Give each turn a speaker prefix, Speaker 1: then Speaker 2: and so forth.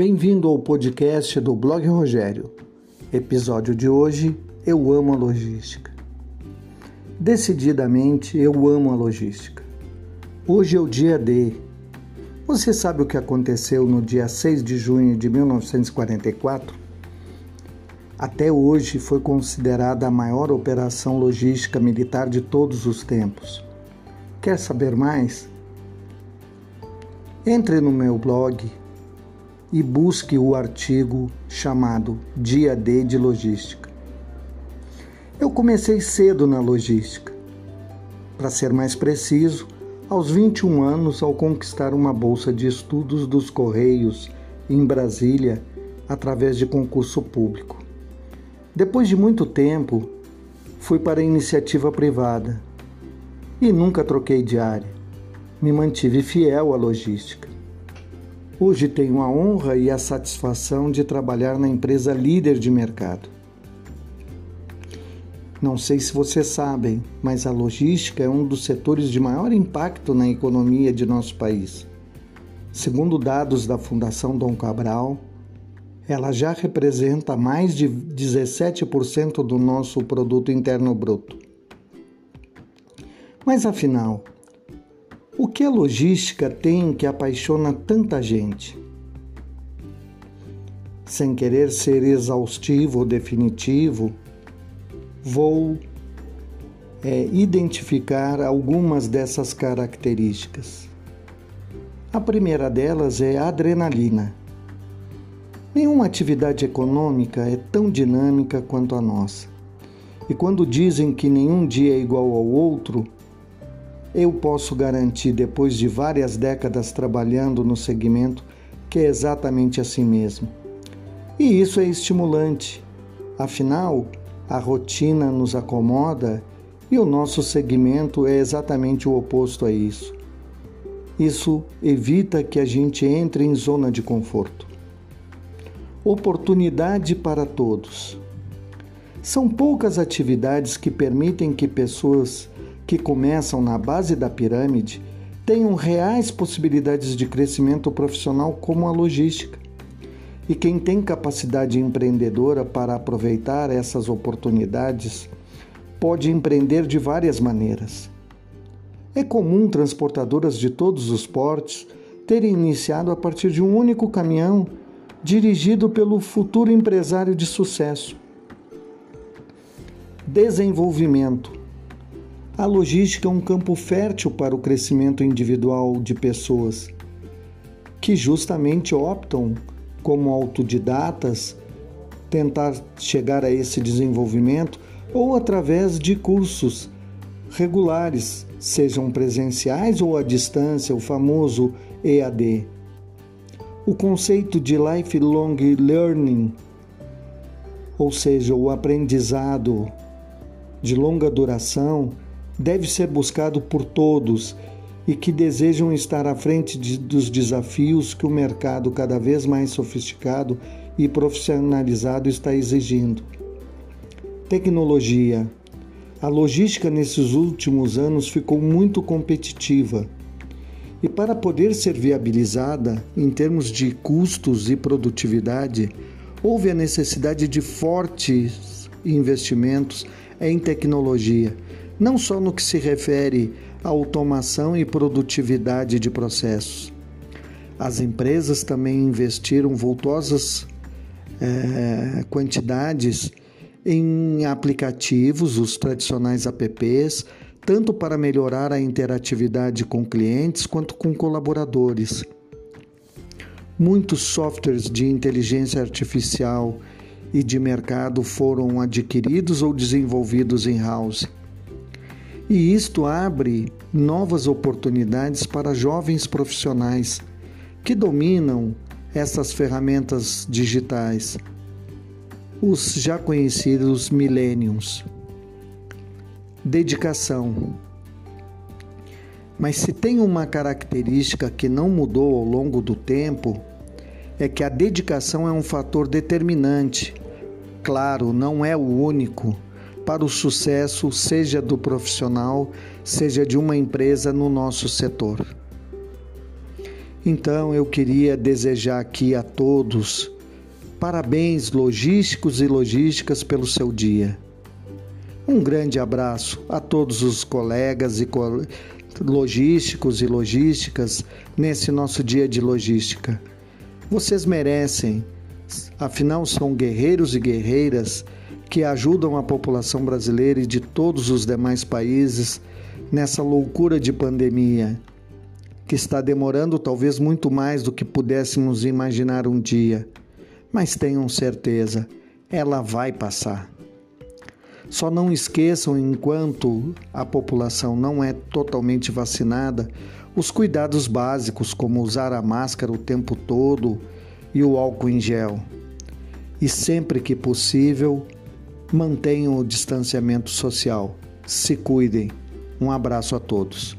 Speaker 1: Bem-vindo ao podcast do Blog Rogério. Episódio de hoje: Eu amo a logística. Decididamente, eu amo a logística. Hoje é o dia D. Você sabe o que aconteceu no dia 6 de junho de 1944? Até hoje foi considerada a maior operação logística militar de todos os tempos. Quer saber mais? Entre no meu blog e busque o artigo chamado Dia D de Logística. Eu comecei cedo na logística. Para ser mais preciso, aos 21 anos, ao conquistar uma bolsa de estudos dos Correios em Brasília através de concurso público. Depois de muito tempo, fui para a iniciativa privada e nunca troquei de área. Me mantive fiel à logística. Hoje tenho a honra e a satisfação de trabalhar na empresa líder de mercado. Não sei se vocês sabem, mas a logística é um dos setores de maior impacto na economia de nosso país. Segundo dados da Fundação Dom Cabral, ela já representa mais de 17% do nosso produto interno bruto. Mas afinal, o que a logística tem que apaixona tanta gente? Sem querer ser exaustivo ou definitivo, vou é, identificar algumas dessas características. A primeira delas é a adrenalina. Nenhuma atividade econômica é tão dinâmica quanto a nossa. E quando dizem que nenhum dia é igual ao outro, eu posso garantir, depois de várias décadas trabalhando no segmento, que é exatamente assim mesmo. E isso é estimulante. Afinal, a rotina nos acomoda e o nosso segmento é exatamente o oposto a isso. Isso evita que a gente entre em zona de conforto. Oportunidade para todos. São poucas atividades que permitem que pessoas que começam na base da pirâmide tenham reais possibilidades de crescimento profissional, como a logística. E quem tem capacidade empreendedora para aproveitar essas oportunidades pode empreender de várias maneiras. É comum transportadoras de todos os portes terem iniciado a partir de um único caminhão dirigido pelo futuro empresário de sucesso. Desenvolvimento a logística é um campo fértil para o crescimento individual de pessoas que justamente optam como autodidatas tentar chegar a esse desenvolvimento ou através de cursos regulares, sejam presenciais ou à distância, o famoso EAD. O conceito de lifelong learning, ou seja, o aprendizado de longa duração, deve ser buscado por todos e que desejam estar à frente de, dos desafios que o mercado cada vez mais sofisticado e profissionalizado está exigindo. Tecnologia. A logística nesses últimos anos ficou muito competitiva. E para poder ser viabilizada em termos de custos e produtividade, houve a necessidade de fortes investimentos em tecnologia não só no que se refere à automação e produtividade de processos. As empresas também investiram voltosas é, quantidades em aplicativos, os tradicionais apps, tanto para melhorar a interatividade com clientes quanto com colaboradores. Muitos softwares de inteligência artificial e de mercado foram adquiridos ou desenvolvidos em house e isto abre novas oportunidades para jovens profissionais que dominam essas ferramentas digitais, os já conhecidos millenniums. Dedicação. Mas se tem uma característica que não mudou ao longo do tempo, é que a dedicação é um fator determinante. Claro, não é o único para o sucesso, seja do profissional, seja de uma empresa no nosso setor. Então eu queria desejar aqui a todos parabéns logísticos e logísticas pelo seu dia. Um grande abraço a todos os colegas e co logísticos e logísticas nesse nosso dia de logística. Vocês merecem, afinal são guerreiros e guerreiras que ajudam a população brasileira e de todos os demais países nessa loucura de pandemia, que está demorando talvez muito mais do que pudéssemos imaginar um dia. Mas tenham certeza, ela vai passar. Só não esqueçam, enquanto a população não é totalmente vacinada, os cuidados básicos, como usar a máscara o tempo todo e o álcool em gel. E sempre que possível, mantenham o distanciamento social. Se cuidem. Um abraço a todos.